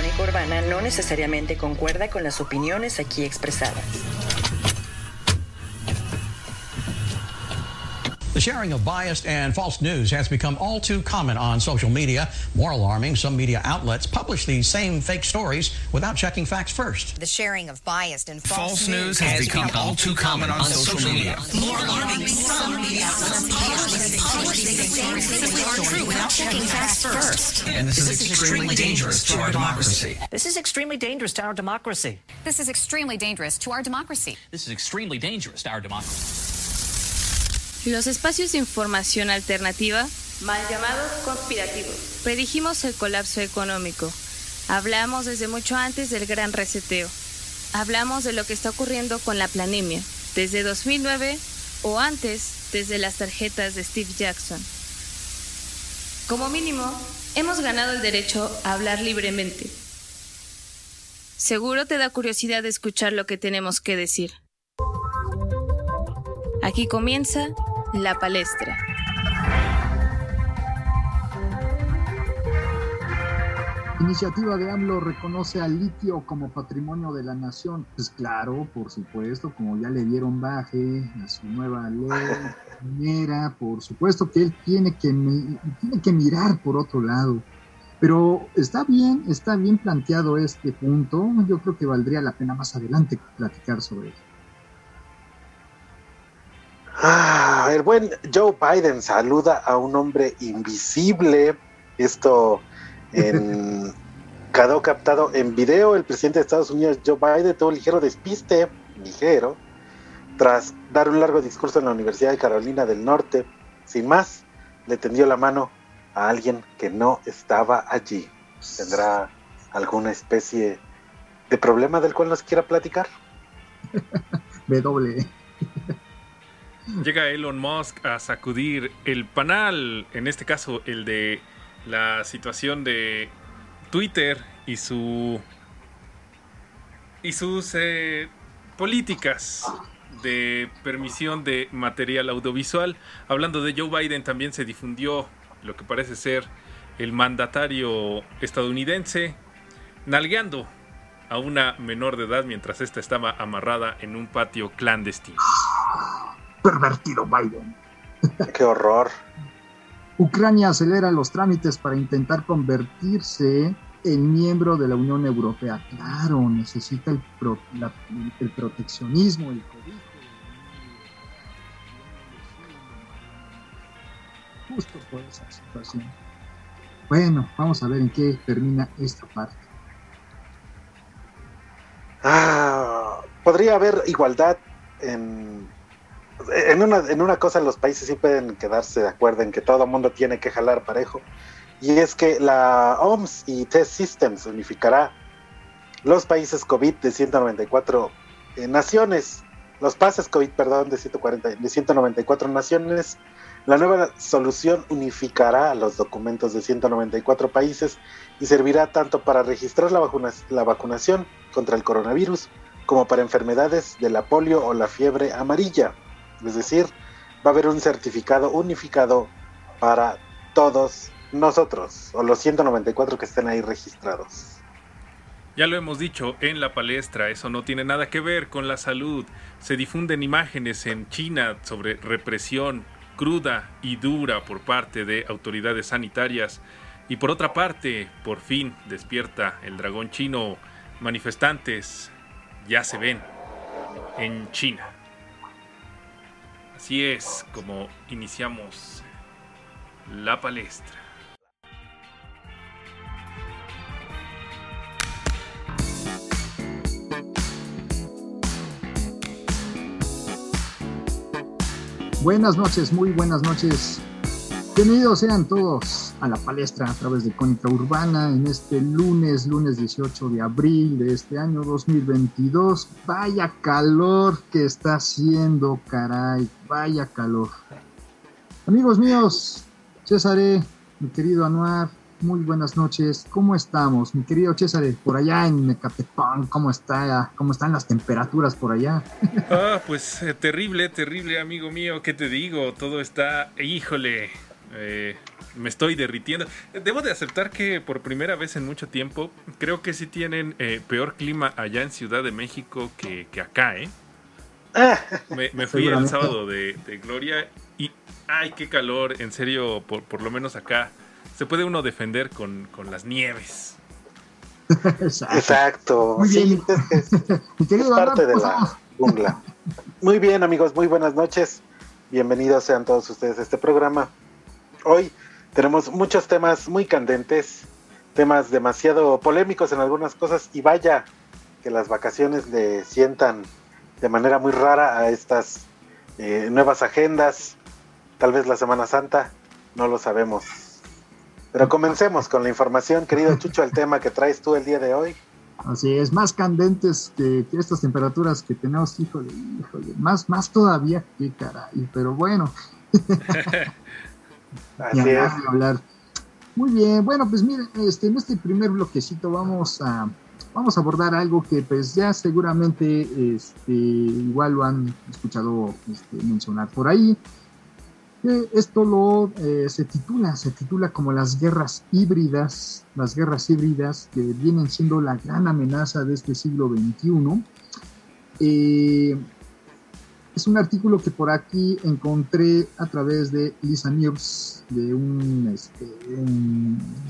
Cónica Urbana no necesariamente concuerda con las opiniones aquí expresadas. The sharing of biased and false news has become all too common on social media. More alarming, some media outlets publish these same fake stories without checking facts first. The sharing of biased and false, False news has become all too common on social media. More alarming, some media outlets publish these same fake stories without checking facts first. And this is extremely dangerous to our democracy. This is extremely dangerous to our democracy. This is extremely dangerous to our democracy. This is extremely dangerous to our democracy. Los espacios de información alternativa, mal llamados conspirativos, predijimos el colapso económico. Hablamos desde mucho antes del gran reseteo. Hablamos de lo que está ocurriendo con la planemia, desde 2009 o antes, desde las tarjetas de Steve Jackson. Como mínimo, hemos ganado el derecho a hablar libremente. Seguro te da curiosidad escuchar lo que tenemos que decir. Aquí comienza la palestra. Iniciativa de AMLO reconoce al litio como patrimonio de la nación. Pues claro, por supuesto, como ya le dieron baje a su nueva ley minera, por supuesto que él tiene que, tiene que mirar por otro lado. Pero está bien, está bien planteado este punto. Yo creo que valdría la pena más adelante platicar sobre él. Ah, el buen Joe Biden saluda a un hombre invisible. Esto en, quedó captado en video. El presidente de Estados Unidos, Joe Biden, tuvo un ligero despiste, ligero, tras dar un largo discurso en la Universidad de Carolina del Norte. Sin más, le tendió la mano a alguien que no estaba allí. ¿Tendrá alguna especie de problema del cual nos quiera platicar? W. Llega Elon Musk a sacudir el panal, en este caso el de la situación de Twitter y su y sus eh, políticas de permisión de material audiovisual. Hablando de Joe Biden, también se difundió lo que parece ser el mandatario estadounidense nalgueando a una menor de edad mientras esta estaba amarrada en un patio clandestino. Pervertido Biden. Qué horror. Ucrania acelera los trámites para intentar convertirse en miembro de la Unión Europea. Claro, necesita el, pro- la- el proteccionismo, el cobijo. Justo por esa situación. Bueno, vamos a ver en qué termina esta parte. Ah, podría haber igualdad en, en, una, en una cosa los países sí pueden quedarse de acuerdo en que todo el mundo tiene que jalar parejo y es que la OMS y Test Systems unificará los países COVID de 194 eh, naciones, los pases COVID, perdón, de, 140, de 194 naciones. La nueva solución unificará los documentos de 194 países y servirá tanto para registrar la, vacuna- la vacunación contra el coronavirus como para enfermedades de la polio o la fiebre amarilla. Es decir, va a haber un certificado unificado para todos nosotros, o los 194 que estén ahí registrados. Ya lo hemos dicho en la palestra, eso no tiene nada que ver con la salud. Se difunden imágenes en China sobre represión cruda y dura por parte de autoridades sanitarias. Y por otra parte, por fin despierta el dragón chino. Manifestantes ya se ven en China. Así es como iniciamos la palestra. Buenas noches, muy buenas noches. Bienvenidos sean todos a la palestra a través de Cónica Urbana en este lunes, lunes 18 de abril de este año 2022. Vaya calor que está haciendo, caray, vaya calor. Amigos míos, César, mi querido Anuar, muy buenas noches. ¿Cómo estamos, mi querido César, por allá en Mecatepán? ¿Cómo está? ¿Cómo están las temperaturas por allá? Ah, pues eh, terrible, terrible, amigo mío. ¿Qué te digo? Todo está, híjole, Eh, me estoy derritiendo. Debo de aceptar que por primera vez en mucho tiempo creo que sí tienen eh, peor clima allá en Ciudad de México que, que acá, ¿eh? Me, fui el sábado de, Gloria y ¡ay, qué calor! En serio, por, por lo menos acá se puede uno defender con, con las nieves. Exacto. Muy bien. es, parte de la jungla. Muy bien, amigos, muy buenas noches. Bienvenidos sean todos ustedes a este programa. Hoy tenemos muchos temas muy candentes, temas demasiado polémicos en algunas cosas y vaya que las vacaciones le sientan de manera muy rara a estas eh, nuevas agendas. Tal vez la Semana Santa, no lo sabemos. Pero comencemos con la información, querido Chucho, el tema que traes tú el día de hoy. Así es, más candentes que, estas temperaturas que tenemos, híjole, híjole, más, más todavía que caray, pero bueno. Así es. Hablar. Muy bien, bueno, pues miren, este, en este primer bloquecito vamos a, vamos a abordar algo que pues ya seguramente este, igual lo han escuchado este, mencionar por ahí. esto lo eh, se titula, se titula como las guerras híbridas, las guerras híbridas que vienen siendo la gran amenaza de este siglo XXI. Eh, es un artículo que por aquí encontré a través de Lisa News, de un, este,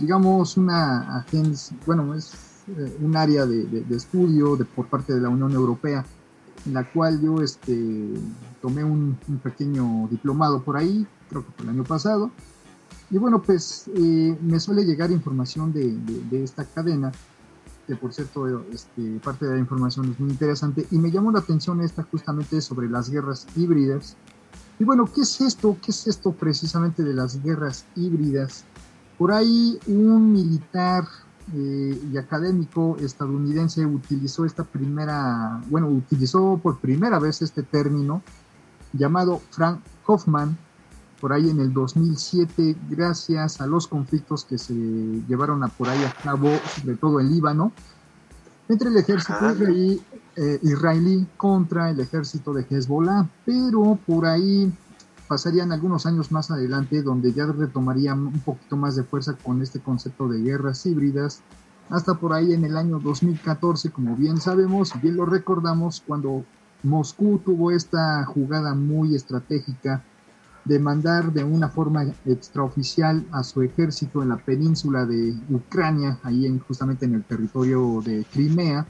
digamos, una agencia, bueno, es eh, un área de, estudio de, por parte de la Unión Europea, en la cual yo este, tomé un, pequeño diplomado por ahí, creo que fue el año pasado. Y bueno, pues eh, me suele llegar información de, de, esta cadena, que por cierto, este, parte de la información es muy interesante, y me llamó la atención esta justamente sobre las guerras híbridas. Y bueno, ¿qué es esto? ¿Qué es esto precisamente de las guerras híbridas? Por ahí un militar eh, y académico estadounidense utilizó esta primera, bueno, utilizó por primera vez este término llamado Frank Hoffman por ahí en el 2007 gracias a los conflictos que se llevaron a por ahí a cabo, sobre todo en Líbano, entre el ejército israelí, eh, israelí contra el ejército de Hezbollah, pero por ahí pasarían algunos años más adelante donde ya retomarían un poquito más de fuerza con este concepto de guerras híbridas, hasta por ahí en el año 2014, como bien sabemos y bien lo recordamos, cuando Moscú tuvo esta jugada muy estratégica de mandar de una forma extraoficial a su ejército en la península de Ucrania, ahí en, justamente en el territorio de Crimea,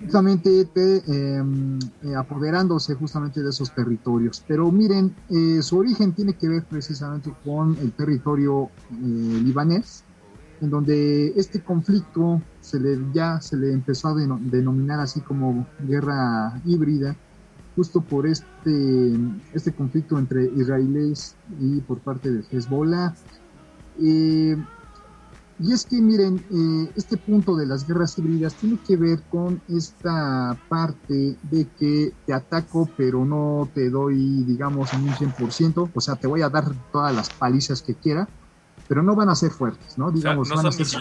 justamente em, eh, apoderándose justamente de esos territorios. Pero miren, eh, su origen tiene que ver precisamente con el territorio eh, libanés, en donde este conflicto se le, ya se le empezó a denominar así como guerra híbrida, justo por este, este conflicto entre israelíes y por parte de Hezbollah. Y es que miren, eh, este punto de las guerras híbridas tiene que ver con esta parte de que te ataco pero no te doy, digamos, en un 100%, o sea, te voy a dar todas las palizas que quiera, pero no van a ser fuertes, ¿no? Digamos, no van son a ser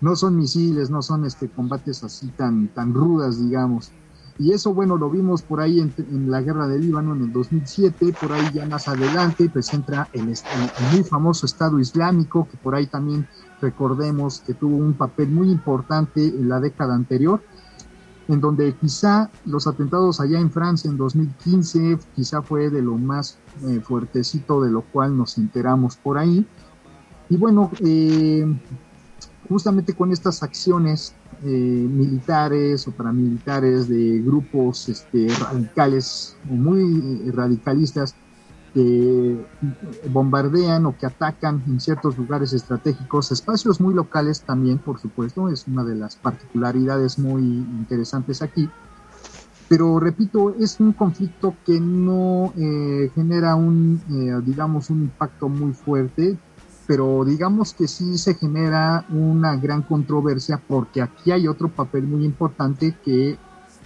No son misiles, no son este combates así tan, tan rudas, digamos. Y eso, bueno, lo vimos por ahí en, la guerra del Líbano en el 2007, por ahí ya más adelante, pues entra el, muy famoso Estado Islámico, que por ahí también recordemos que tuvo un papel muy importante en la década anterior, en donde quizá los atentados allá en Francia en 2015 quizá fue de lo más eh, fuertecito de lo cual nos enteramos por ahí. Y bueno, eh, justamente con estas acciones eh, militares o paramilitares de grupos este, radicales o muy radicalistas que bombardean o que atacan en ciertos lugares estratégicos, espacios muy locales también, por supuesto, es una de las particularidades muy interesantes aquí. Pero repito, es un conflicto que no eh, genera un, eh, digamos, un impacto muy fuerte, pero digamos que sí se genera una gran controversia porque aquí hay otro papel muy importante que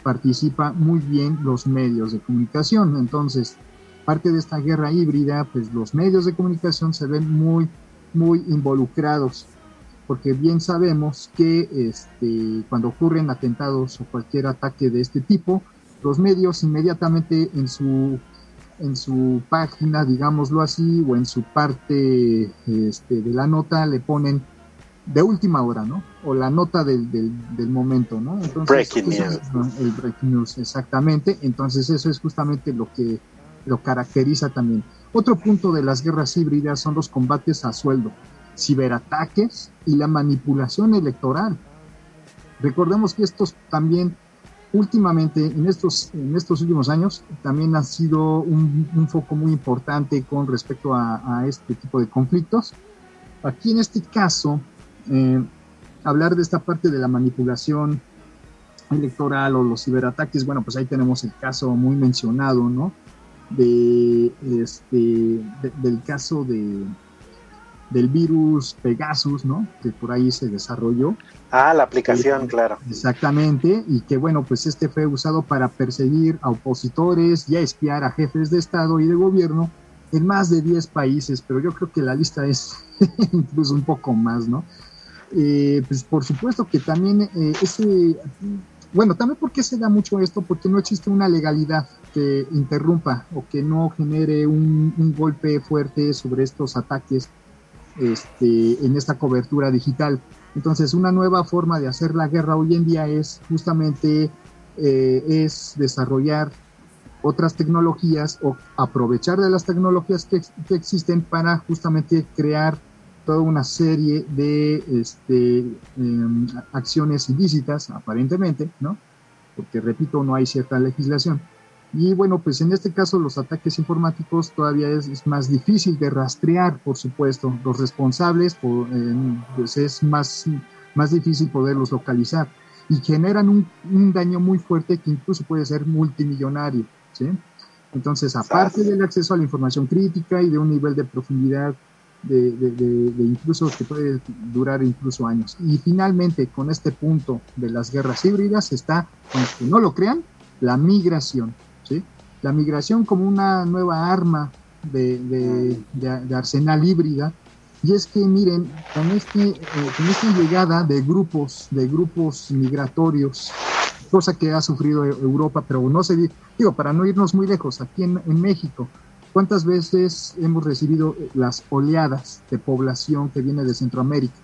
participa muy bien los medios de comunicación. Entonces, parte de esta guerra híbrida, pues los medios de comunicación se ven muy, muy involucrados, porque bien sabemos que este, cuando ocurren atentados o cualquier ataque de este tipo, los medios inmediatamente en su en su página, digámoslo así, o en su parte este, de la nota le ponen de última hora, ¿no? O la nota del, del, momento, ¿no? Entonces, breaking news. el breaking news, exactamente. Entonces eso es justamente lo que lo caracteriza también. Otro punto de las guerras híbridas son los combates a sueldo, ciberataques y la manipulación electoral. Recordemos que estos también últimamente, en estos, en estos últimos años, también ha sido un, foco muy importante con respecto a, este tipo de conflictos. Aquí en este caso, eh, hablar de esta parte de la manipulación electoral o los ciberataques, bueno, pues ahí tenemos el caso muy mencionado, ¿no? De este, del caso de, del virus Pegasus, ¿no? Que por ahí se desarrolló. Ah, la aplicación, eh, claro. Exactamente, y que bueno, pues este fue usado para perseguir a opositores y a espiar a jefes de Estado y de gobierno en más de 10 países, pero yo creo que la lista es incluso un poco más, ¿no? Eh, pues por supuesto que también eh, ese, bueno, también porque se da mucho esto, porque no existe una legalidad que interrumpa o que no genere un, un golpe fuerte sobre estos ataques este, en esta cobertura digital. Entonces, una nueva forma de hacer la guerra hoy en día es justamente eh, es desarrollar otras tecnologías o aprovechar de las tecnologías que, existen para justamente crear toda una serie de este, em, acciones ilícitas, aparentemente, ¿no? Porque, repito, no hay cierta legislación. Y bueno, pues en este caso los ataques informáticos todavía es, más difícil de rastrear, por supuesto. Los responsables, pues es más, más difícil poderlos localizar y generan un, daño muy fuerte que incluso puede ser multimillonario. ¿sí? Entonces, aparte del acceso a la información crítica y de un nivel de profundidad de, de, incluso que puede durar incluso años. Y finalmente, con este punto de las guerras híbridas está, aunque no lo crean, la migración. La migración como una nueva arma de, arsenal híbrida. Y es que miren, con, este, eh, esta llegada de grupos, de grupos migratorios, cosa que ha sufrido Europa, pero no se digo, para no irnos muy lejos, aquí en, México, ¿cuántas veces hemos recibido las oleadas de población que viene de Centroamérica?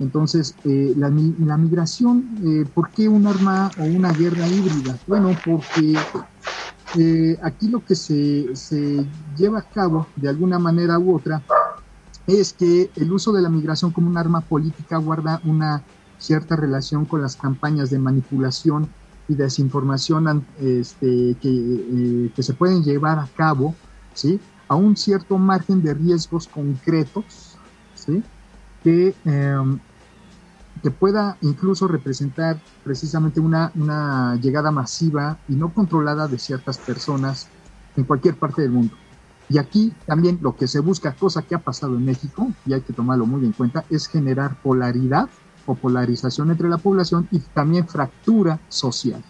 Entonces, eh, la, migración, eh, ¿por qué un arma o una guerra híbrida? Bueno, porque eh, aquí lo que se, se, lleva a cabo de alguna manera u otra es que el uso de la migración como un arma política guarda una cierta relación con las campañas de manipulación y desinformación este, que, que, se pueden llevar a cabo, ¿sí? A un cierto margen de riesgos concretos, ¿sí? Que, em, que pueda incluso representar precisamente una, una llegada masiva y no controlada de ciertas personas en cualquier parte del mundo. Y aquí también lo que se busca, cosa que ha pasado en México, y hay que tomarlo muy en cuenta, es generar polaridad o polarización entre la población y también fractura social.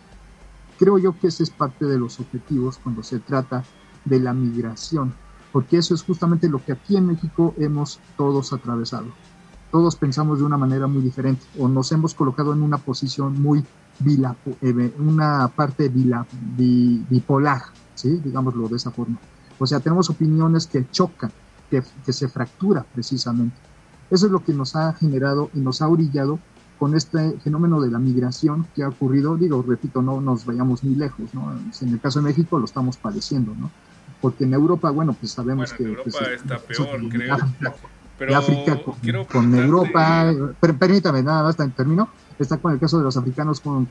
Creo yo que ese es parte de los objetivos cuando se trata de la migración, porque eso es justamente lo que aquí en México hemos todos atravesado todos pensamos de una manera muy diferente o nos hemos colocado en una posición muy eh, una parte bipolar, ¿sí? digámoslo de esa forma. O sea, tenemos opiniones que chocan, que, que se fractura precisamente. Eso es lo que nos ha generado y nos ha orillado con este fenómeno de la migración que ha ocurrido, digo, repito, no nos vayamos muy lejos, ¿no? En el caso de México lo estamos padeciendo, ¿no? Porque en Europa, bueno, pues sabemos que... Europa pues, está peor, creo de África con, Europa. permítame, nada más termino. Está con el caso de los africanos con,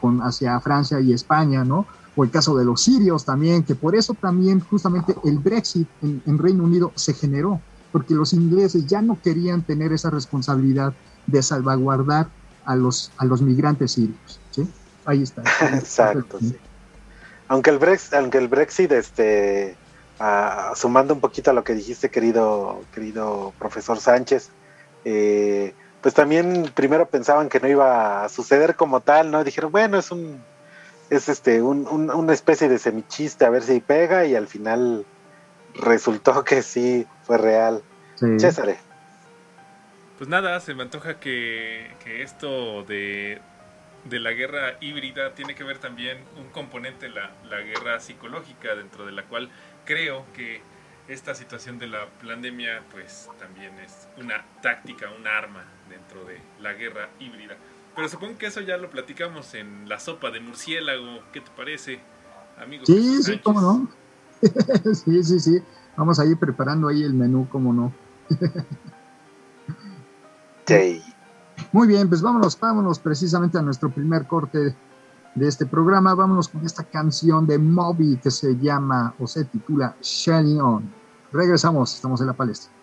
con, hacia Francia y España, ¿no? O el caso de los sirios también, que por eso también justamente el Brexit en, Reino Unido se generó, porque los ingleses ya no querían tener esa responsabilidad de salvaguardar a los, a los migrantes sirios, ¿sí? Ahí está. Exacto, sí. Aunque el Brexit, aunque el Brexit este, sumando un poquito a lo que dijiste, querido, querido profesor Sánchez, eh, pues también primero pensaban que no iba a suceder como tal, ¿no? Dijeron, bueno, es un, es este, un, una especie de semichiste, a ver si pega, y al final resultó que sí fue real. César. Pues nada, se me antoja que, que esto de de la guerra híbrida tiene que ver también un componente, la, la guerra psicológica, dentro de la cual creo que esta situación de la pandemia pues también es una táctica, un arma dentro de la guerra híbrida. Pero supongo que eso ya lo platicamos en la sopa de murciélago. ¿Qué te parece, amigo? Sí, sí, cómo no. sí, sí, sí. Vamos a ir preparando ahí el menú, cómo no. sí. Muy bien, pues vámonos, vámonos precisamente a nuestro primer corte de este programa. Vámonos con esta canción de Moby que se llama o se titula Shining On. Regresamos, estamos en la palestra.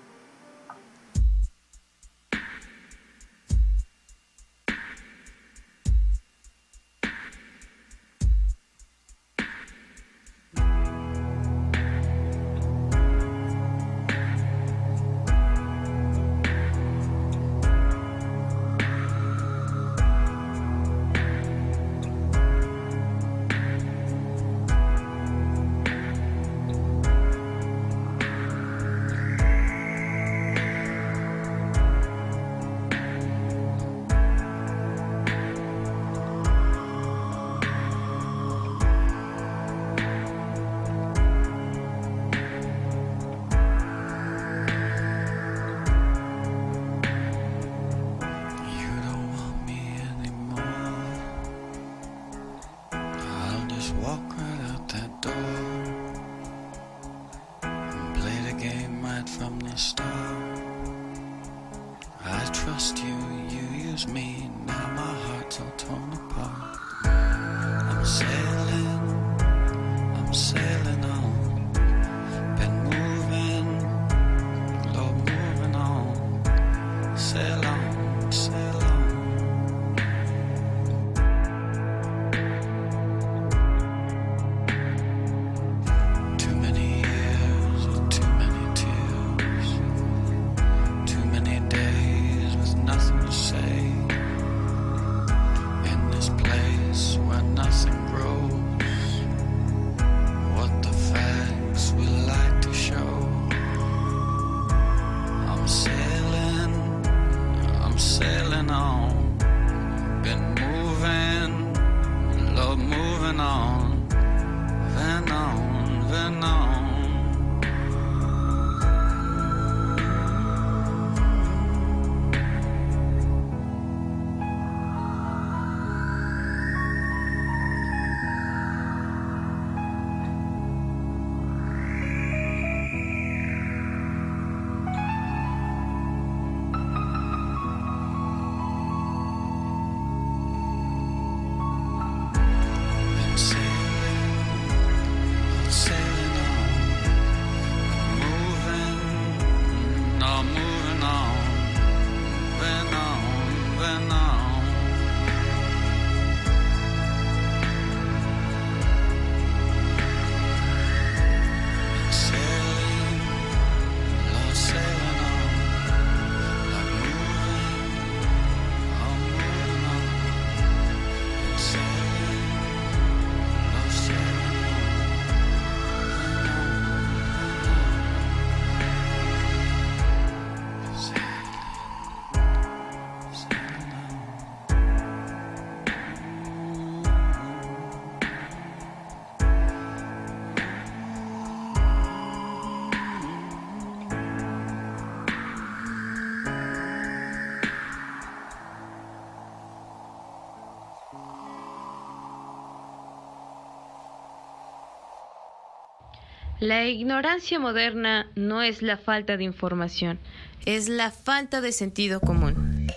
La ignorancia moderna no es la falta de información, es la falta de sentido común.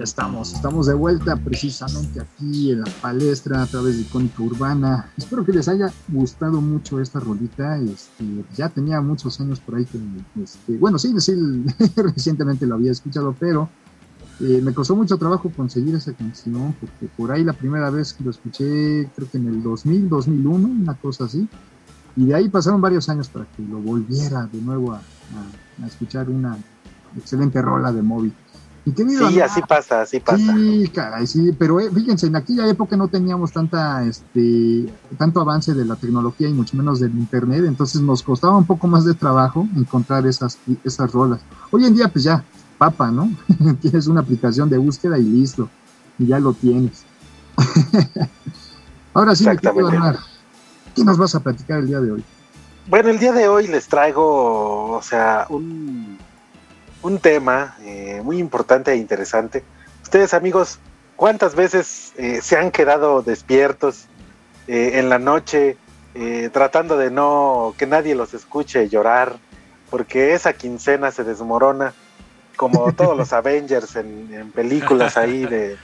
Estamos, estamos de vuelta precisamente aquí en la palestra a través de Cónica Urbana. Espero que les haya gustado mucho esta rolita. Este, ya tenía muchos años por ahí que, este, bueno, sí, sí, recientemente lo había escuchado, pero eh, me costó mucho trabajo conseguir esa canción, porque por ahí la primera vez que lo escuché, creo que en el 2000, 2001, una cosa así, y de ahí pasaron varios años para que lo volviera de nuevo a, escuchar una excelente rola de móvil. sí, así pasa, así pasa. Sí, caray, sí, pero eh, fíjense, en aquella época no teníamos tanta, este, tanto avance de la tecnología y mucho menos del internet, entonces nos costaba un poco más de trabajo encontrar esas, esas rolas. Hoy en día, pues ya, papa, ¿no? tienes una aplicación de búsqueda y listo, y ya lo tienes. Ahora sí. ¿Qué nos vas a platicar el día de hoy? Bueno, el día de hoy les traigo, o sea, un un tema eh, muy importante e interesante. Ustedes amigos, ¿cuántas veces eh, se han quedado despiertos eh, en la noche tratando de no que nadie los escuche llorar? Porque esa quincena se desmorona como todos los Avengers en, películas ahí de,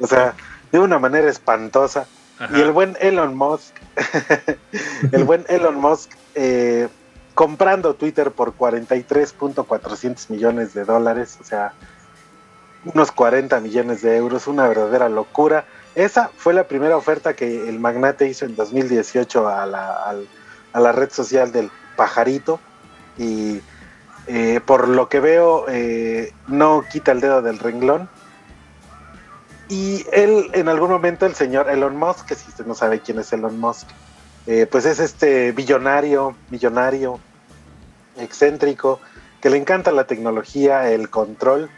o sea, de una manera espantosa. Y el buen Elon Musk, el buen Elon Musk, eh, comprando Twitter por 43.400 millones de dólares, o sea, unos 40 millones de euros, una verdadera locura. Esa fue la primera oferta que el magnate hizo en 2018 a la, a la red social del pajarito y eh, por lo que veo eh, no quita el dedo del renglón. Y él, en algún momento, el señor Elon Musk, que si usted no sabe quién es Elon Musk, eh, pues es este billonario, millonario, excéntrico, que le encanta la tecnología, el control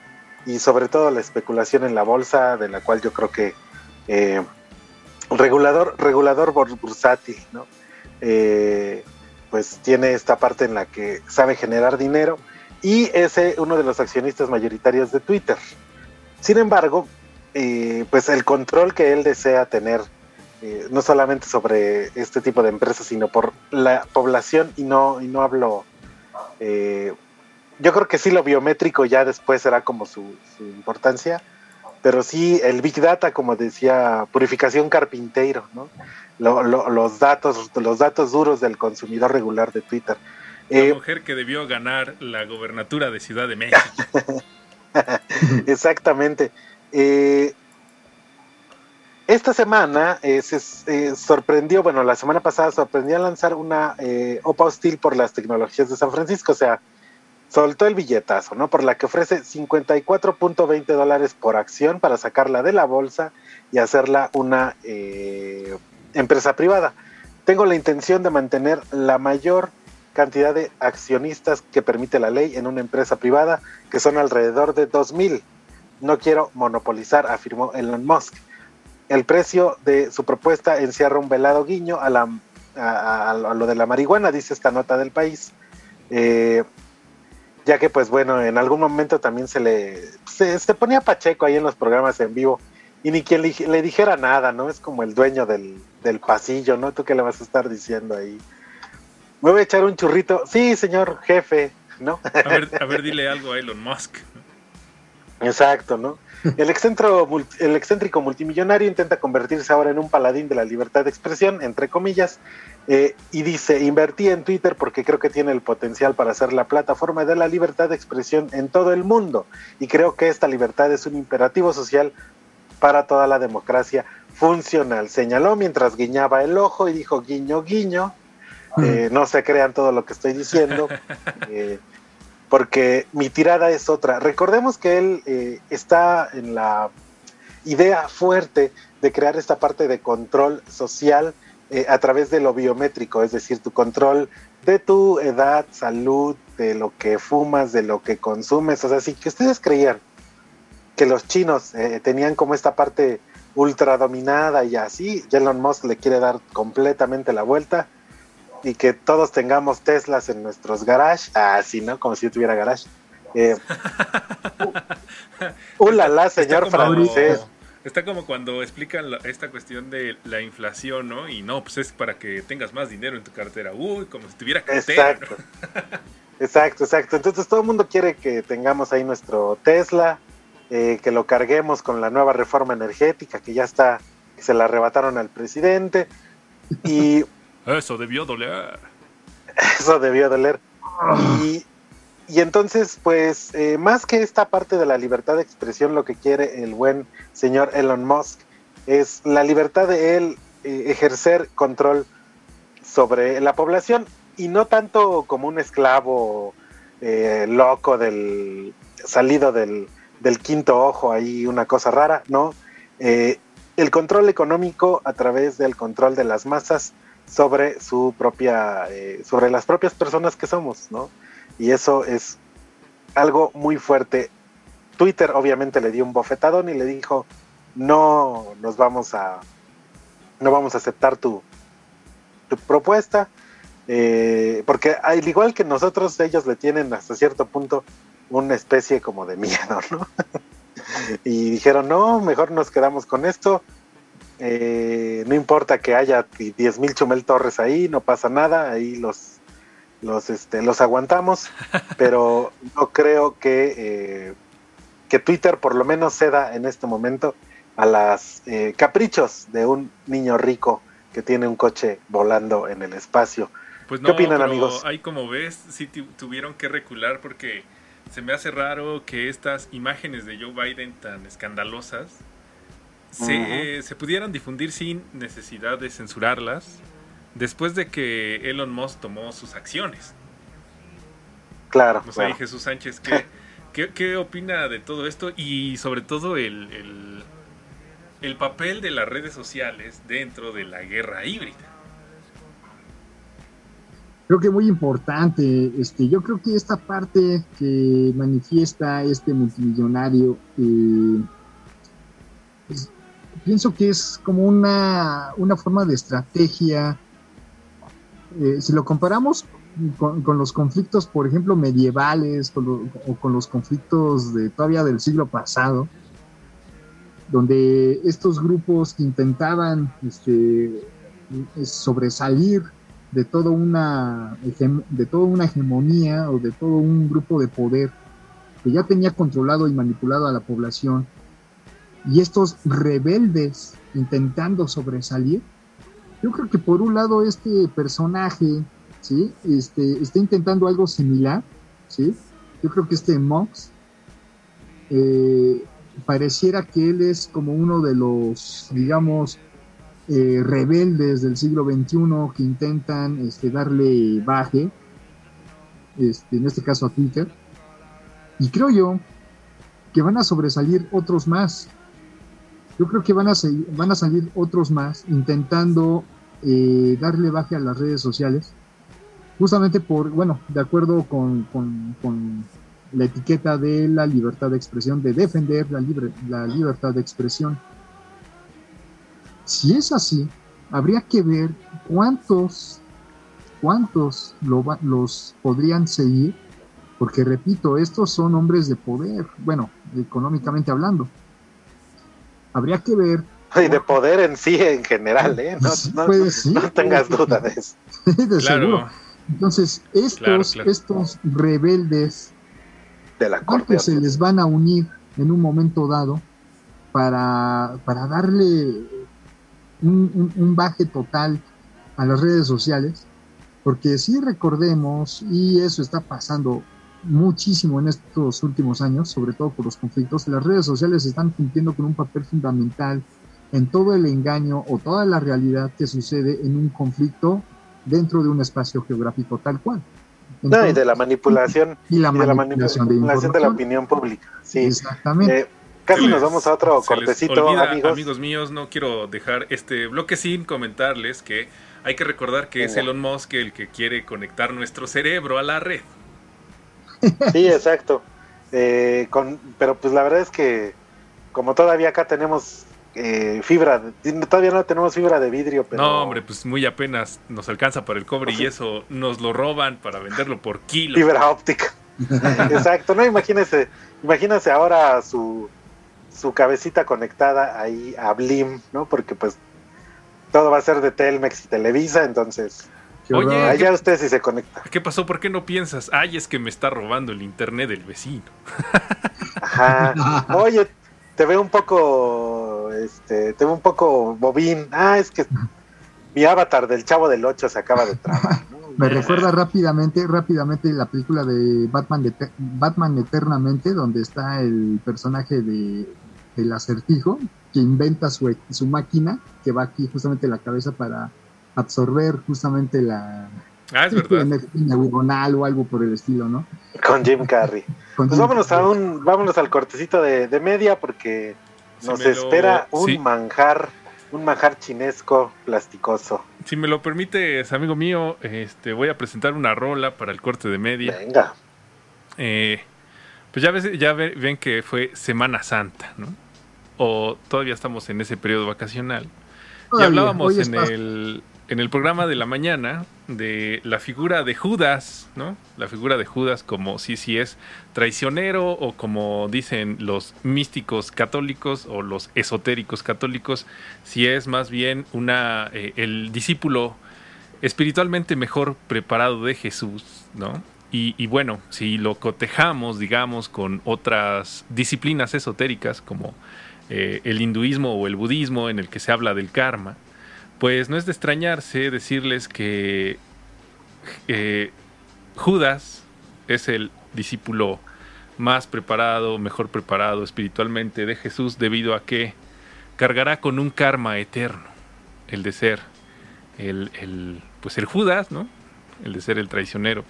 y sobre todo la especulación en la bolsa, de la cual yo creo que regulador, regulador bursátil, ¿no? Eh, pues tiene esta parte en la que sabe generar dinero y es uno de los accionistas mayoritarios de Twitter. Sin embargo, pues el control que él desea tener eh, no solamente sobre este tipo de empresas, sino por la población y no, y no hablo... Eh, yo creo que sí lo biométrico ya después será como su, importancia, pero sí el Big Data, como decía, purificación carpintero, ¿no? Los, datos, los datos duros del consumidor regular de Twitter. La eh, mujer que debió ganar la gobernatura de Ciudad de México. Exactamente. Eh, esta semana eh, se eh, sorprendió, bueno, la semana pasada sorprendió a lanzar una eh, OPA hostil por las tecnologías de San Francisco, o sea, soltó el billetazo, ¿no? Por la que ofrece 54.20 dólares por acción para sacarla de la bolsa y hacerla una empresa privada. Tengo la intención de mantener la mayor cantidad de accionistas que permite la ley en una empresa privada, que son alrededor de 2.000. No quiero monopolizar, afirmó Elon Musk el precio de su propuesta encierra un velado guiño a, la, lo de la marihuana, dice esta nota del país. Eh, ya que, pues bueno, en algún momento también se le se, ponía Pacheco ahí en los programas en vivo y ni quien le, dijera nada, ¿no? Es como el dueño del, del, pasillo, ¿no? ¿Tú qué le vas a estar diciendo ahí? Me voy a echar un churrito. Sí, señor jefe, ¿no? A ver, a ver dile algo a Elon Musk. Exacto, ¿no? El, el excéntrico multimillonario intenta convertirse ahora en un paladín de la libertad de expresión, entre comillas, eh, y dice, invertí en Twitter porque creo que tiene el potencial para ser la plataforma de la libertad de expresión en todo el mundo, y creo que esta libertad es un imperativo social para toda la democracia funcional. Señaló mientras guiñaba el ojo y dijo, guiño, guiño, eh, no se crean todo lo que estoy diciendo. Eh, porque mi tirada es otra. Recordemos que él eh, está en la idea fuerte de crear esta parte de control social a través de lo biométrico, es decir, tu control de tu edad, salud, de lo que fumas, de lo que consumes. O sea, si que ustedes creían que los chinos tenían como esta parte ultra dominada y así, Elon Musk le quiere dar completamente la vuelta y que todos tengamos Teslas en nuestros garage, así, ¿no? Como si yo tuviera garage. Eh, ¡Ulala, señor francés! Está como cuando explican esta cuestión de la inflación, ¿no? Y no, pues es para que tengas más dinero en tu cartera. Uy, como si tuviera cartera. Exacto. exacto, exacto. Entonces todo el mundo quiere que tengamos ahí nuestro Tesla, eh, que lo carguemos con la nueva reforma energética que ya está, que se la arrebataron al presidente. Y eso debió doler. Eso debió doler. Y, entonces, pues, eh, más que esta parte de la libertad de expresión, lo que quiere el buen señor Elon Musk es la libertad de él eh, ejercer control sobre la población y no tanto como un esclavo eh, loco del salido del, del quinto ojo ahí, una cosa rara, ¿no? Eh, el control económico a través del control de las masas sobre su propia, eh, sobre las propias personas que somos, ¿no? Y eso es algo muy fuerte. Twitter obviamente le dio un bofetadón y le dijo, no nos vamos a, no vamos a aceptar tu, tu propuesta, eh, porque al igual que nosotros, ellos le tienen hasta cierto punto una especie como de miedo, ¿no? y dijeron, no, mejor nos quedamos con esto, eh, no importa que haya 10.000 Chumel Torres ahí, no pasa nada, ahí los, los, este, los aguantamos, pero no creo que, eh, que Twitter por lo menos ceda en este momento a las eh, caprichos de un niño rico que tiene un coche volando en el espacio. Pues ¿Qué opinan, amigos? Ahí como ves, sí tu- tuvieron que recular porque se me hace raro que estas imágenes de Joe Biden tan escandalosas se, eh, se pudieran difundir sin necesidad de censurarlas después de que Elon Musk tomó sus acciones. Claro, No sé, claro. Jesús Sánchez, ¿qué, qué, qué opina de todo esto? Y sobre todo el, el, el papel de las redes sociales dentro de la guerra híbrida. Creo que muy importante. Este, yo creo que esta parte que manifiesta este multimillonario, eh, pues, pienso que es como una, una forma de estrategia. Eh, si lo comparamos con, los conflictos, por ejemplo, medievales con lo- o con los conflictos de todavía del siglo pasado, donde estos grupos que intentaban este, sobresalir de toda una de una hegemonía o de todo un grupo de poder que ya tenía controlado y manipulado a la población y estos rebeldes intentando sobresalir yo creo que por un lado este personaje sí este está intentando algo similar sí yo creo que este Mox eh, pareciera que él es como uno de los digamos eh, rebeldes del siglo XXI que intentan este, darle baje, este, en este caso a Twitter. Y creo yo que van a sobresalir otros más. Yo creo que van a, van a salir otros más intentando eh, darle baje a las redes sociales. Justamente por, bueno, de acuerdo con, con- con la etiqueta de la libertad de expresión, de defender la, libre, la libertad de expresión. Si es así, habría que ver cuántos, cuántos lo los podrían seguir, porque repito, estos son hombres de poder, bueno, económicamente hablando. Habría que ver Y de poder en sí en general, ¿eh? No, Sí, no- pues, sí, no tengas pues, duda de eso. de Claro. seguro. Entonces, estos, Claro, claro. estos rebeldes, De la corte. ¿cuántos se les van a unir en un momento dado para, para darle un, un- un baje total a las redes sociales? Porque si recordemos, y eso está pasando muchísimo en estos últimos años, sobre todo por los conflictos, las redes sociales están cumpliendo con un papel fundamental en todo el engaño o toda la realidad que sucede en un conflicto dentro de un espacio geográfico tal cual. No, y de la manipulación. y la y de la manipulación de la opinión pública. Sí. Exactamente. Eh, casi nos vamos a otro cortecito, olvida, amigos. míos, no quiero dejar este bloque sin comentarles que hay que recordar que es. Elon Musk el que quiere conectar nuestro cerebro a la red. Sí, exacto. Eh, con, pero pues la verdad es que como todavía acá tenemos eh, fibra, todavía no tenemos fibra de vidrio, pero No, hombre, pues muy apenas nos alcanza para el cobre y eso nos lo roban para venderlo por kilo. fibra óptica. Exacto, no imagínese, imagínese ahora su su cabecita conectada ahí a Blim, ¿no? Porque pues todo va a ser de Telmex y Televisa, entonces Oye, allá usted si se conecta. ¿Qué pasó? ¿Por qué no piensas? Ay, es que me está robando el internet del vecino. Ajá. Oye, te veo un poco, este, te veo un poco bobín. Ah, es que mi avatar del Chavo del 8 se acaba de trabar. ¿no? Me recuerda rápidamente, rápidamente la película de Batman, de Batman Eternamente, donde está el personaje de el acertijo que inventa su, su máquina que va aquí justamente en la cabeza para absorber justamente la, Ah, es verdad. Neuronal o algo por el estilo, ¿no? Con Jim Carrey. pues vámonos, a un, vámonos al cortecito de, de media porque nos espera un manjar, un manjar chinesco plasticoso. Si me lo permites, amigo mío, este, voy a presentar una rola para el corte de media. Venga. Eh, pues ya, ves, ya ven que fue Semana Santa, ¿no? O todavía estamos en ese periodo vacacional. y hablábamos en el, en el programa de la mañana de la figura de Judas, ¿no? La figura de Judas como si, si es traicionero o como dicen los místicos católicos o los esotéricos católicos, si es más bien una, eh, el discípulo espiritualmente mejor preparado de Jesús, ¿no? Y, bueno, si lo cotejamos, digamos, con otras disciplinas esotéricas como eh, el hinduismo o el budismo en el que se habla del karma, pues no es de extrañarse decirles que eh, Judas es el discípulo más preparado, mejor preparado espiritualmente de Jesús debido a que cargará con un karma eterno, el de ser el, pues el Judas, ¿no? El de ser el traicionero.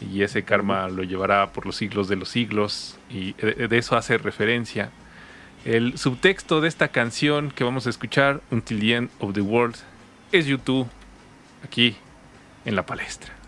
Y ese karma lo llevará por los siglos de los siglos y de eso hace referencia el subtexto de esta canción que vamos a escuchar, Until the End of the World, es YouTube, aquí en la palestra.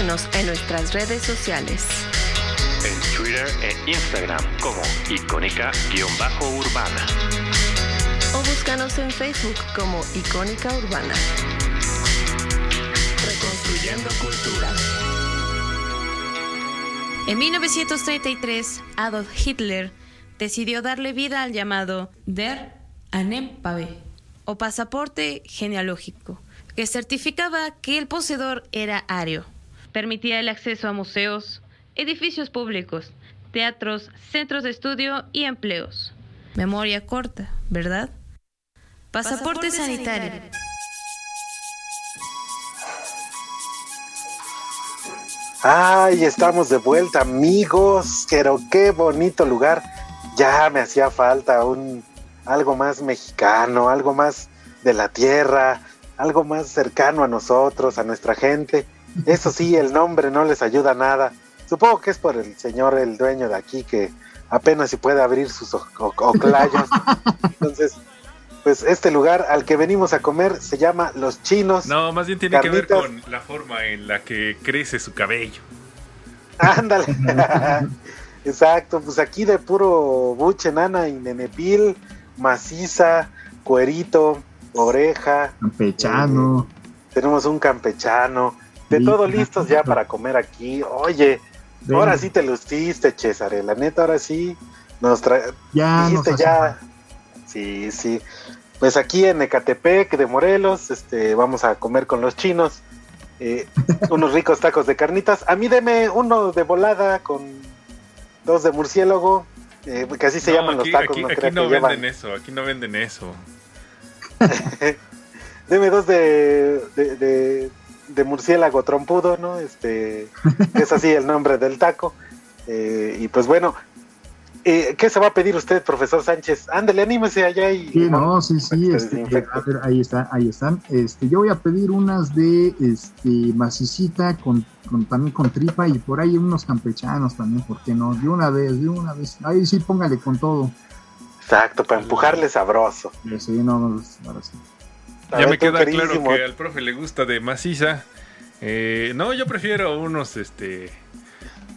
Síguenos en nuestras redes sociales. En Twitter e Instagram como icónica-urbana. O búscanos en Facebook como Icónica Urbana. Reconstruyendo cultura. En 1933, Adolf Hitler decidió darle vida al llamado Der Anempave, o pasaporte genealógico, que certificaba que el poseedor era ario. Permitía el acceso a museos, edificios públicos, teatros, centros de estudio y empleos. Memoria corta, ¿verdad? Pasaporte, Pasaporte sanitario. sanitario. Ay, estamos de vuelta, amigos. Pero qué bonito lugar. Ya me hacía falta un algo más mexicano, algo más de la tierra, algo más cercano a nosotros, a nuestra gente. Eso sí, el nombre no les ayuda nada. Supongo que es por el señor, el dueño de aquí, que apenas si puede abrir sus oclayos. Entonces, pues este lugar al que venimos a comer se llama Los Chinos. No, más bien tiene que ver con la forma en la que crece su cabello. Ándale. Exacto, pues aquí de puro buche, nana y nenepil, maciza, cuerito, oreja. Campechano. Eh, tenemos un campechano. De todo listos ya para comer aquí. Oye, ahora sí te luciste, César. La neta, ahora sí nos trae. Ya, dijiste ya. Sí, sí. Pues aquí en Ecatepec de Morelos, este, vamos a comer con los chinos. Eh, unos ricos tacos de carnitas. A mí deme uno de volada con dos de murciélago, eh, que así se No, llaman aquí, los tacos. aquí- no aquí no que venden llevan. eso, aquí no venden eso. Deme dos de, de, de- de murciélago trompudo, ¿no? Este, es así el nombre del taco. Eh, y pues bueno, eh, ¿qué se va a pedir usted, profesor Sánchez? Ándele, anímese allá y... Sí, no, sí, sí, este, a ver, ahí está, ahí están. Este, yo voy a pedir unas de este macicita con, con también con tripa y por ahí unos campechanos también, ¿por qué no? De una vez, de una vez. Ahí sí, póngale con todo. Exacto, para empujarle sabroso. Sí, no, no, ahora sí. A Ya ver, me queda claro que al profe le gusta de maciza. Eh, no, yo prefiero unos, este,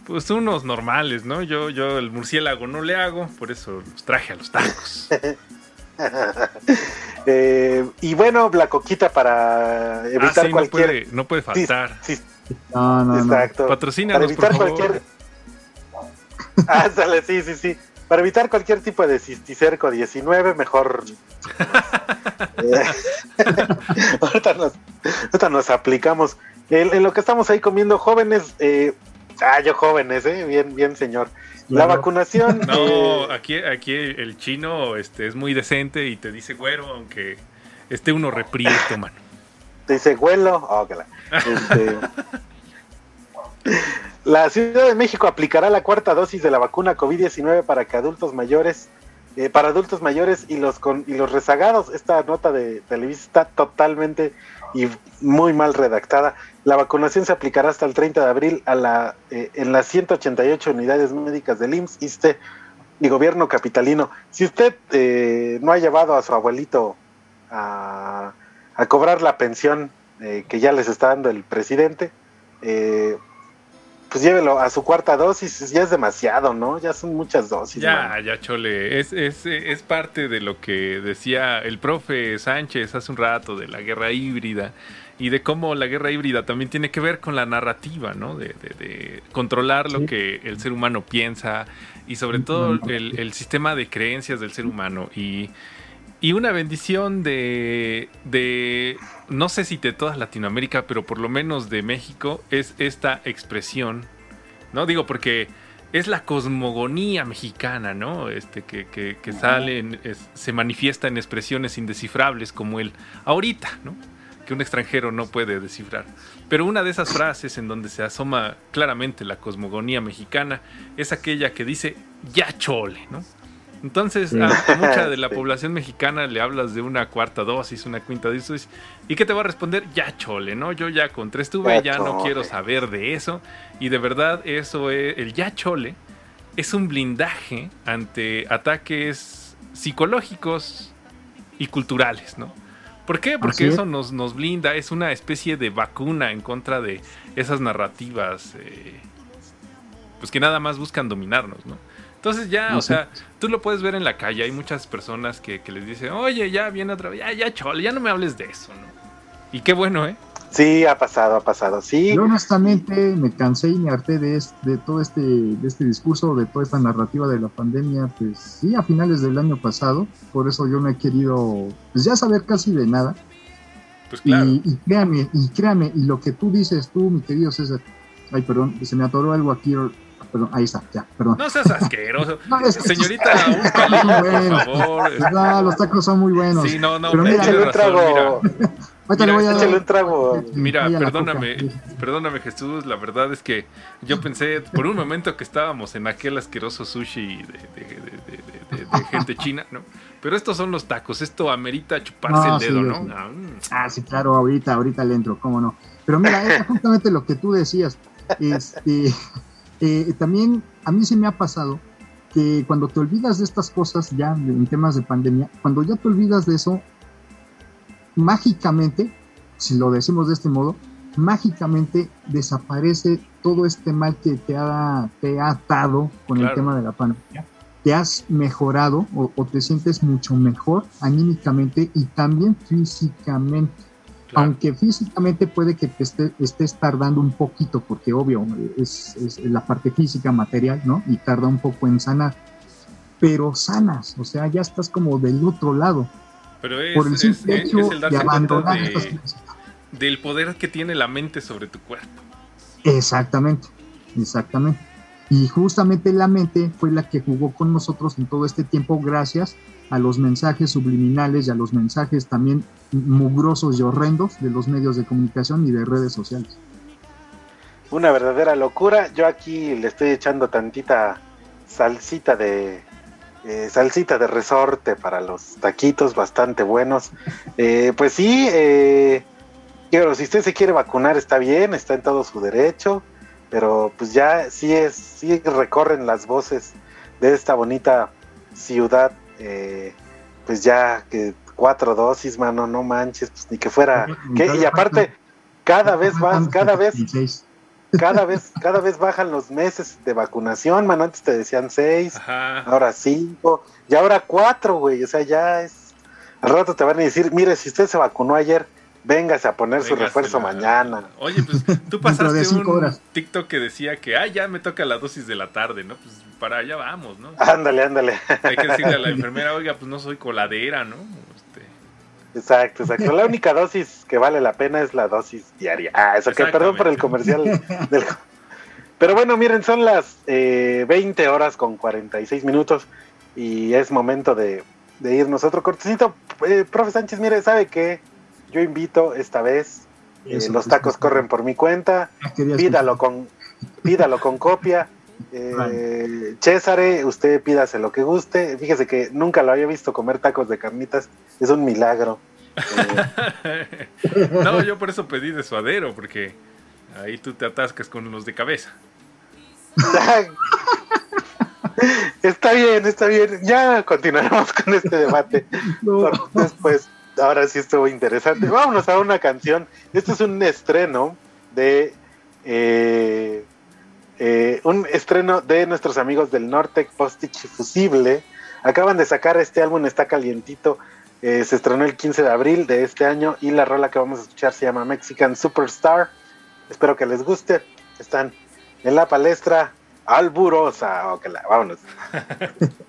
pues unos normales, ¿no? Yo, yo el murciélago no le hago, por eso los traje a los tacos. Eh, y bueno, la coquita para evitar Ah, sí, no cualquier... puede, no puede faltar. Sí, No, no, no. exacto. Patrocínanos, Para evitar por favor. cualquier... Ándale, sí, sí, sí. Para evitar cualquier tipo de cisticerco 19, mejor... Eh, ahorita, nos, ahorita nos aplicamos. En, en lo que estamos ahí comiendo, jóvenes... Eh, ah, yo jóvenes, ¿eh? Bien, bien, señor. La vacunación... No, eh, aquí, aquí el chino este, es muy decente y te dice güero, aunque esté uno reprieto, mano. Te dice vuelo. Oh, que la- este, la Ciudad de México aplicará la cuarta dosis de la vacuna COVID-19 para que adultos mayores, eh, para adultos mayores y los con, y los rezagados. Esta nota de Televisa está totalmente y muy mal redactada. La vacunación se aplicará hasta el 30 de abril a la, eh, en las 188 unidades médicas del IMSS, ISSSTE y gobierno capitalino. Si usted eh, no ha llevado a su abuelito a, a cobrar la pensión eh, que ya les está dando el presidente, eh, pues llévelo a su cuarta dosis, ya es demasiado, ¿no? Ya son muchas dosis. Ya, ya, Chole. Es, es, es parte de lo que decía el profe Sánchez hace un rato de la guerra híbrida y de cómo la guerra híbrida también tiene que ver con la narrativa, ¿no? De, de- de controlar lo que el ser humano piensa y sobre todo el, el sistema de creencias del ser humano. Y, y una bendición de, de, no sé si de toda Latinoamérica, pero por lo menos de México, es esta expresión, ¿no? Digo, porque es la cosmogonía mexicana, ¿no? Este, que, que, que sale, en- es- se manifiesta en expresiones indescifrables como el ahorita, ¿no? Que un extranjero no puede descifrar. Pero una de esas frases en donde se asoma claramente la cosmogonía mexicana es aquella que dice ya chole, ¿no? Entonces, Sí. a, a mucha de la Sí. población mexicana le hablas de una cuarta dosis, una quinta dosis, ¿y qué te va a responder? Ya chole, ¿no? Yo ya con tres tuve, Ya ya no quiero saber de eso. Y de verdad, eso es, el ya chole es un blindaje ante ataques psicológicos y culturales, ¿no? ¿Por qué? Porque eso nos, nos blinda, es una especie de vacuna en contra de esas narrativas, eh, pues que nada más buscan dominarnos, ¿no? Entonces ya, o sea, tú lo puedes ver en la calle, hay muchas personas que, que les dicen, oye, ya viene otra vez, ya, ya, chole, ya no me hables de eso, ¿no? Y qué bueno, ¿eh? Sí, ha pasado, ha pasado, sí. Yo honestamente me cansé y me harté de, de todo este, de este discurso, de toda esta narrativa de la pandemia, pues sí, a finales del año pasado, por eso yo no he querido, pues ya saber casi de nada. Pues claro. Y, y créame, y créame, y lo que tú dices, tú, mi querido César, ay, perdón, se me atoró algo aquí, perdón, ahí está, ya, perdón. No seas asqueroso. No, es que Señorita, un palillo, por favor. No, los tacos son muy buenos. Sí, no, no, Pero mira, Échale un trago. mira. ahorita le voy a un trago. Mira, perdóname, perdóname Jesús, la verdad es que yo pensé por un momento que estábamos en aquel asqueroso sushi de, de- de- de- de- de gente china, ¿no? Pero estos son los tacos, esto amerita chuparse No, el dedo, sí, ¿no? sí. Ah, mm. Ah, sí, claro, ahorita, ahorita le entro, cómo no. Pero mira, es justamente lo que tú decías. Este, eh, también a mí sí me ha pasado que cuando te olvidas de estas cosas ya en temas de pandemia, cuando ya te olvidas de eso, mágicamente, si lo decimos de este modo, mágicamente desaparece todo este mal que te ha, te ha atado con el tema de la pandemia. Te has mejorado o, o te sientes mucho mejor anímicamente y también físicamente. Claro. Aunque físicamente puede que te esté- estés tardando un poquito, porque obvio es, es la parte física, material, ¿no? Y tarda un poco en sanar. Pero sanas, o sea, ya estás como del otro lado. Pero es, por el simple es- hecho el de abandonar estas de, cosas. del poder que tiene la mente sobre tu cuerpo. Exactamente, exactamente. Y justamente la mente fue la que jugó con nosotros en todo este tiempo gracias a los mensajes subliminales y a los mensajes también mugrosos y horrendos de los medios de comunicación y de redes sociales. Una verdadera locura. Yo aquí le estoy echando tantita salsita de eh, salsita de resorte para los taquitos, bastante buenos. Eh, pues sí, eh, si usted se quiere vacunar está bien, está en todo su derecho, pero pues ya sí es, sí recorren las voces de esta bonita ciudad, eh, pues ya que cuatro dosis, mano, no manches, pues ni que fuera, que, y aparte cada vez más, cada vez 16. cada vez, cada vez bajan los meses de vacunación, mano. Antes te decían seis, Ajá. ahora cinco, y ahora cuatro, güey. O sea, ya es. Al rato te van a decir, mire, si usted se vacunó ayer, véngase a poner su refuerzo mañana. Oye, pues tú de pasaste un horas. TikTok que decía que, ah, ya me toca la dosis de la tarde, ¿no? Pues para allá vamos, ¿no? Ándale, ándale. Hay que decirle a la enfermera, oiga, pues no soy coladera, ¿no? Este, Exacto, exacto. La única dosis que vale la pena es la dosis diaria. Ah, eso que perdón por el comercial. del- Pero bueno, miren, son las eh, 20 horas con 46 minutos y es momento de, de irnos a otro cortecito. Eh, profe Sánchez, mire, ¿sabe qué? Yo invito esta vez, eh, los tacos corren por mi cuenta, Ah, pídalo con, pídalo con copia. Eh, Césare, usted pídase lo que guste. Fíjese que nunca lo había visto comer tacos de carnitas, es un milagro. Eh, no, yo por eso pedí de suadero, porque ahí tú te atascas con los de cabeza. Está bien, está bien. Ya continuaremos con este debate. No. Después, ahora sí estuvo interesante. Vámonos a una canción. Este es un estreno de eh, eh, un estreno de nuestros amigos del Nortec Postage Fusible. Acaban de sacar este álbum, está calientito. Eh, se estrenó el 15 de abril de este año y la rola que vamos a escuchar se llama Mexican Superstar. Espero que les guste. Están en la palestra alburosa. La- vámonos.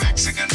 Mexican.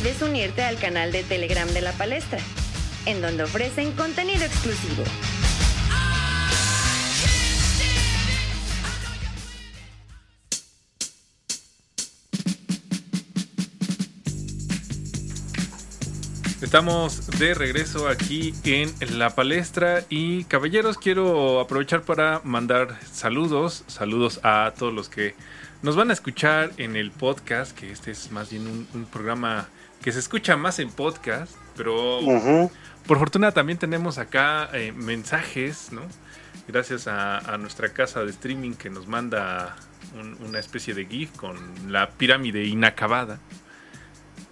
Puedes unirte al canal de Telegram de la palestra, en donde ofrecen contenido exclusivo. Estamos de regreso aquí en la palestra y caballeros quiero aprovechar para mandar saludos, saludos a todos los que nos van a escuchar en el podcast, que este es más bien un, programa que se escucha más en podcast, pero por fortuna también tenemos acá eh, mensajes, ¿no? Gracias a, nuestra casa de streaming que nos manda una especie de GIF con la pirámide inacabada,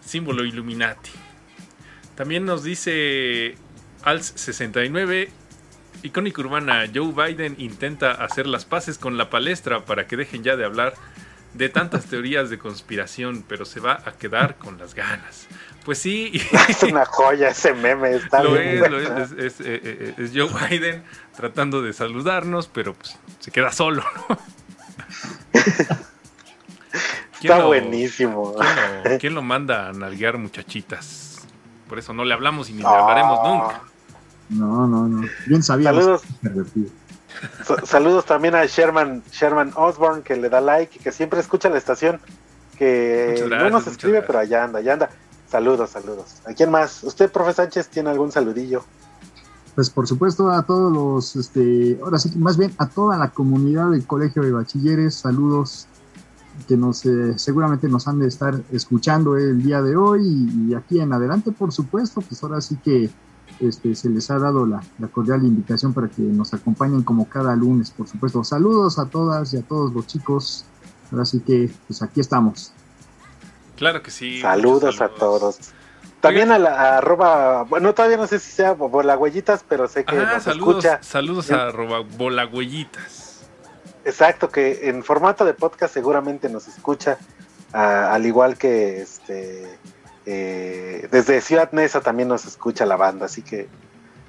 símbolo Illuminati. También nos dice Als69, icónica urbana, Joe Biden intenta hacer las paces con la palestra para que dejen ya de hablar de tantas teorías de conspiración, pero se va a quedar con las ganas. Pues sí. Es una joya ese meme, está lo Es, lo es, es, eh, eh, es, Joe Biden tratando de saludarnos, pero pues se queda solo, ¿no? Está buenísimo. ¿quién lo, manda a nalguear muchachitas? Por eso no le hablamos y ni le hablaremos nunca. No, no, no. Bien sabía. Saludos. Saludos también a Sherman, Sherman Osborne, que le da like y que siempre escucha la estación. Que no nos escribe, pero allá anda, allá anda. Saludos, saludos. ¿A quién más? ¿Usted, profe Sánchez, tiene algún saludillo? Pues por supuesto a todos los, este, ahora sí, más bien a toda la comunidad del Colegio de Bachilleres, saludos que nos eh, seguramente nos han de estar escuchando el día de hoy y, aquí en adelante, por supuesto, pues ahora sí que este, se les ha dado la, cordial invitación para que nos acompañen como cada lunes, por supuesto. Saludos a todas y a todos los chicos. Ahora sí que, pues aquí estamos. Claro que sí. Saludos, a todos. También a la arroba, bueno, todavía no sé si sea huellitas pero sé que nos saludos, escucha. Saludos a arroba huellitas Exacto, que en formato de podcast seguramente nos escucha, al igual que este eh, desde Ciudad Neza también nos escucha la banda, así que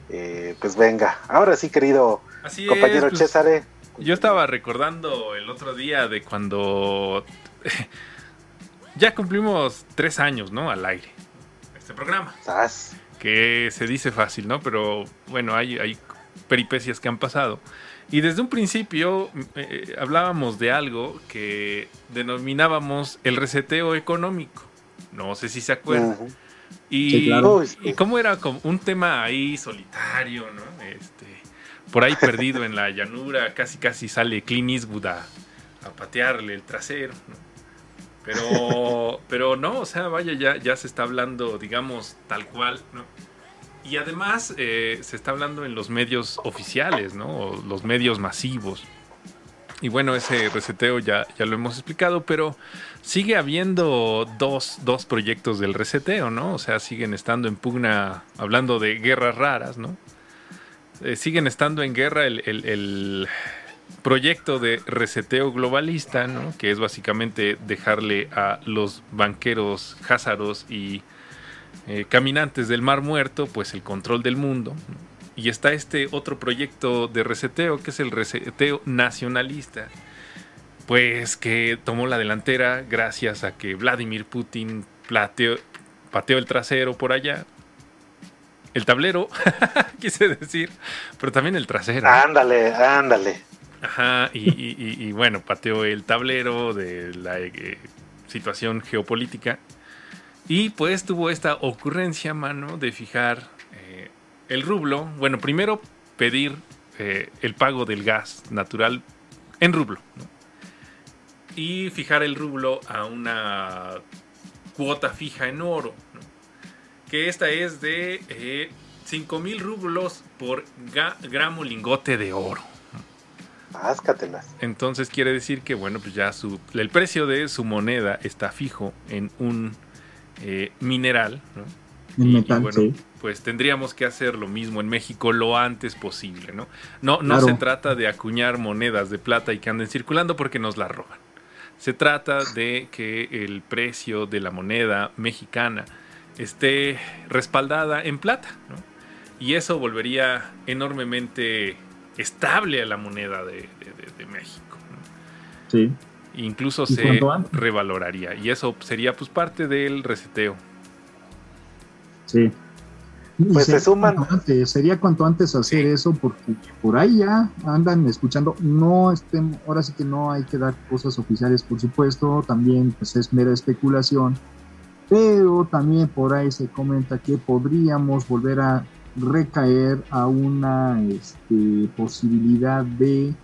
eh, pues venga. Ahora sí, querido compañero pues, César. Yo estaba recordando el otro día de cuando ya cumplimos tres años, ¿no? Al aire. Este programa. Que se dice fácil, ¿no? Pero bueno, hay, hay peripecias que han pasado. Y desde un principio eh, hablábamos de algo que denominábamos el reseteo económico. No sé si se acuerdan. Y, y cómo era como un tema ahí solitario, ¿no? Este, por ahí perdido en la llanura, casi casi sale Clint Eastwood a, patearle el trasero, Pero, pero no, o sea, vaya, ya, ya se está hablando, digamos, tal cual, ¿no? Y además eh, se está hablando en los medios oficiales, ¿no? los medios masivos. Y bueno, ese reseteo ya, ya lo hemos explicado, pero sigue habiendo dos, dos, proyectos del reseteo, ¿no? O sea, siguen estando en pugna, hablando de guerras raras, ¿no? Eh, siguen estando en guerra el, el, proyecto de reseteo globalista, ¿no? Que es básicamente dejarle a los banqueros házaros y eh, caminantes del Mar Muerto, pues el control del mundo. Y está este otro proyecto de reseteo, que es el reseteo nacionalista, pues que tomó la delantera gracias a que Vladimir Putin pateó el trasero por allá. El tablero, quise decir, pero también el trasero. Ándale, ándale. Ajá, y, bueno, pateó el tablero de la eh, situación geopolítica y pues tuvo esta ocurrencia, mano, de fijar eh, el rublo. Bueno, primero pedir eh, el pago del gas natural en rublo. Y fijar el rublo a una cuota fija en oro. Que esta es de eh, 5 mil rublos por gramo lingote de oro. Páscatelas. Entonces quiere decir que, bueno, pues ya su, el precio de su moneda está fijo en un eh, mineral. y, bueno, pues tendríamos que hacer lo mismo en México lo antes posible, ¿no? No, no se trata de acuñar monedas de plata y que anden circulando porque nos las roban. Se trata de que el precio de la moneda mexicana esté respaldada en plata, Y eso volvería enormemente estable a la moneda de, México. Sí incluso se revaloraría. Y eso sería pues parte del reseteo. Sí. Pues se sería suman- cuanto antes, sería cuanto antes hacer eso porque por ahí ya andan escuchando, no estén, ahora sí que no hay que dar cosas oficiales por supuesto, también pues es mera especulación, pero también por ahí se comenta que podríamos volver a recaer a una este, posibilidad de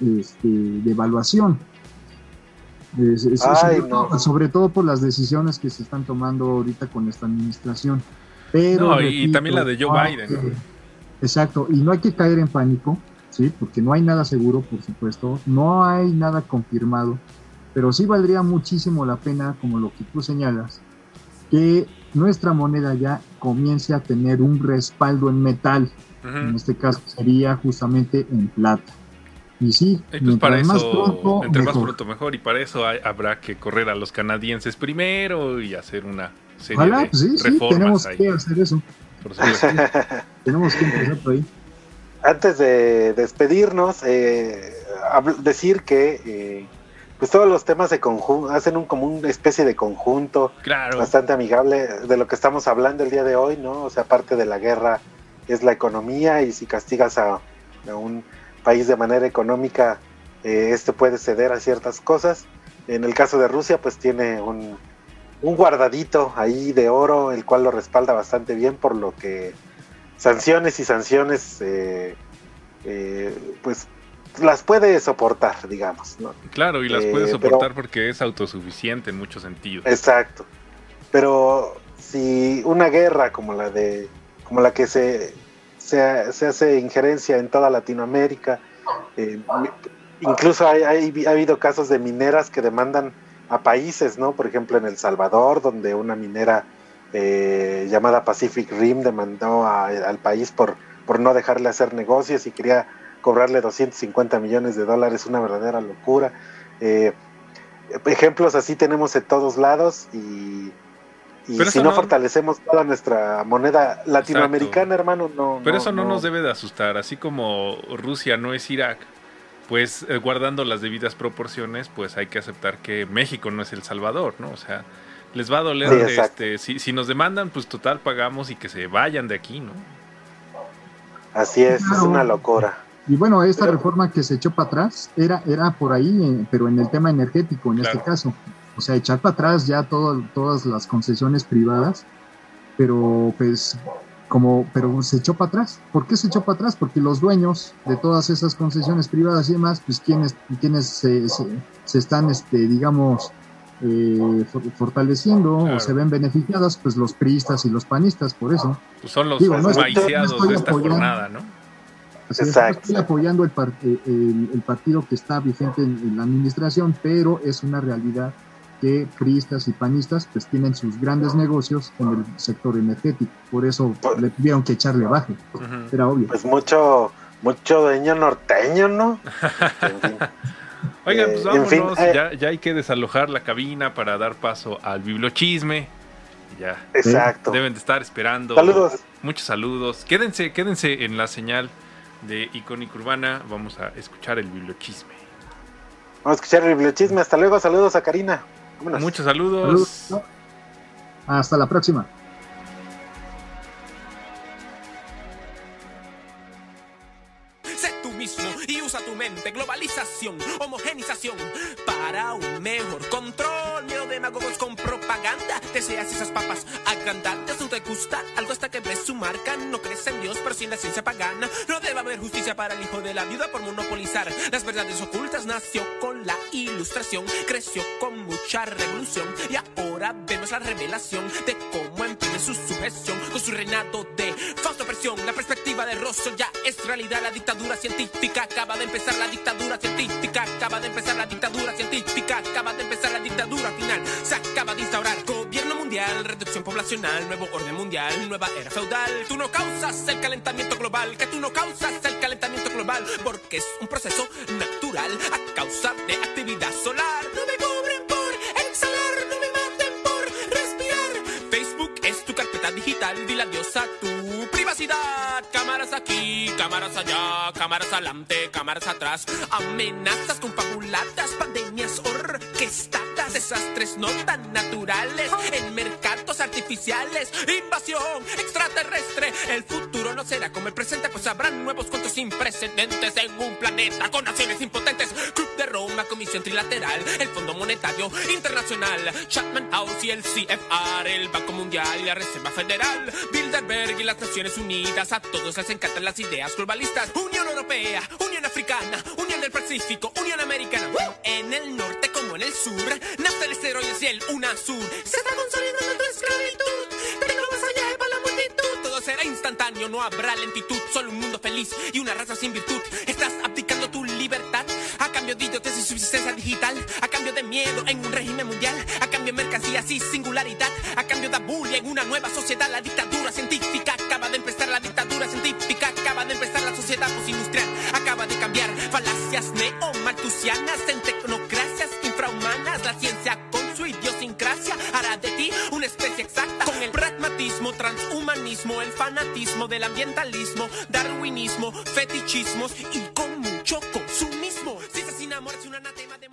este, de evaluación. Es- es- Ay, sobre, no. todo, sobre todo por las decisiones que se están tomando ahorita con esta administración. Pero, No, y también la de Joe hay Biden. exacto, y no hay que caer en pánico, ¿sí? porque no hay nada seguro, por supuesto, no hay nada confirmado, pero sí valdría muchísimo la pena, como lo que tú señalas, que nuestra moneda ya comience a tener un respaldo en metal. En este caso sería justamente en plata. Y sí, Y pues para más eso, pronto, entre más pronto mejor, y para eso hay- habrá que correr a los canadienses primero y hacer una serie Ojalá, de pues sí, sí, tenemos ahí. que hacer eso. por. Tenemos que empezar por ahí. Antes de despedirnos, eh, decir que eh, pues todos los temas se conjun- hacen un, como una especie de conjunto Claro. bastante amigable de lo que estamos hablando el día de hoy, ¿no? O sea, aparte de la guerra es la economía y si castigas a, a un país de manera económica, eh, este puede ceder a ciertas cosas. En el caso de Rusia, pues tiene un, un guardadito ahí de oro, el cual lo respalda bastante bien, por lo que sanciones y sanciones, eh, eh, pues las puede soportar, digamos, ¿no? Claro, y las Eh, puede pero- soportar porque es autosuficiente en muchos sentidos. Exacto. Pero si una guerra como la de como la que se, se, se hace injerencia en toda Latinoamérica, incluso hay, hay- ha habido casos de mineras que demandan a países, ¿no? Por ejemplo, en El Salvador, donde una minera eh, llamada Pacific Rim demandó a- al país por, por no dejarle hacer negocios y quería cobrarle 250 millones de dólares, una verdadera locura. Eh, ejemplos así tenemos en todos lados y, y Pero si no, no- fortalecemos toda nuestra moneda latinoamericana, hermano, no. Pero no, eso no, nos debe de asustar, así como Rusia no es Irak, pues eh, guardando las debidas proporciones, pues hay que aceptar que México no es El Salvador, ¿no? O sea, les va a doler, Sí, este, si, si nos demandan, pues total pagamos y que se vayan de aquí, ¿no? Así es, es una locura. Y bueno, esta reforma que se echó para atrás era, era por ahí, eh, pero en el tema energético, en este caso. O sea, echar para atrás ya todo- todas las concesiones privadas, pero pues como, pero se echó para atrás. ¿Por qué se echó para atrás? Porque los dueños de todas esas concesiones privadas y demás, pues quienes, quienes se, se, se están, este, digamos, eh, for- fortaleciendo Claro. o se ven beneficiadas, pues los priistas y los panistas, por eso. Pues son los Digo, no estoy- no maiciados estoy de esta apoyando- jornada, ¿no? Así Exacto. estoy apoyando el, par- eh, el, el partido que está vigente en, en la administración, pero es una realidad que priistas y panistas pues tienen sus grandes negocios en el sector energético, por eso le tuvieron que echarle baje, era obvio. Pues mucho, mucho dueño norteño, ¿no? Oigan, Eh, pues en fin, vámonos, eh, ya, ya hay que desalojar la cabina para dar paso al bibliochisme. Ya. Exacto. Deben de estar esperando. Saludos. Muchos saludos. Quédense, quédense en la señal de Icónica Urbana. Vamos a escuchar el bibliochisme. Vamos a escuchar el bibliochisme. Hasta luego, saludos a Karina. Vámonos. Muchos saludos. Saludos. Hasta la próxima. Sé tú mismo y usa tu mente. Globalización, homogenización para un mejor control. Miedo de demagogos con propaganda. Deseas esas papas agrandantes. No te gusta algo hasta que ves su marca. No crees en Dios, pero sí en la ciencia pagana. No debe haber justicia para el hijo de la viuda por monopolizar las verdades ocultas. Nació con la ilustración, creció con mucha revolución. Y ahora vemos la revelación de cómo emprende su sujeción con su reinado de fausta opresión. La perspectiva de Rosso ya es realidad. La dictadura científica acaba de empezar. La dictadura científica acaba de empezar. La dictadura científica acaba de empezar. La dictadura final se acaba de instaurar. Gobierno mundial, reducción poblacional, nuevo orden mundial, nueva era feudal. Tú no causas el calentamiento global, que tú no causas el calentamiento global, porque es un proceso natural a causa de actividad solar. Digital, dile adiós a privacidad. Cámaras aquí, cámaras allá, cámaras adelante, cámaras atrás. Amenazas confabuladas, pandemias orquestadas, desastres no tan naturales, en mercados artificiales, invasión extraterrestre. El futuro no será como el presente, pues habrán nuevos cuentos sin precedentes en un planeta con naciones impotentes. Club de Roma, Comisión Trilateral, el Fondo Monetario Internacional, Chapman House y el CFR, el Banco Mundial y la Reserva Federal, Bilderberg y las Naciones Unidas. A todos les encantan las ideas globalistas. Unión Europea, Unión Africana, Unión del Pacífico, Unión Americana. En el norte como en el sur, nace el esteroides y el UNASUR. Se está consolidando tu esclavitud, será instantáneo, no habrá lentitud, solo un mundo feliz y una raza sin virtud. Estás abdicando tu libertad a cambio de idiotes y subsistencia digital, a cambio de miedo en un régimen mundial, a cambio de mercancías y singularidad, a cambio de abulia en una nueva sociedad. La dictadura científica acaba de empezar, la dictadura científica acaba de empezar, la sociedad postindustrial acaba de cambiar. Falacias neomaltusianas en tecnocracias infrahumanas, la ciencia una especie exacta con el pragmatismo, transhumanismo, el fanatismo del ambientalismo, darwinismo, fetichismos y con mucho consumismo. Si asesina, muerte, un anatema de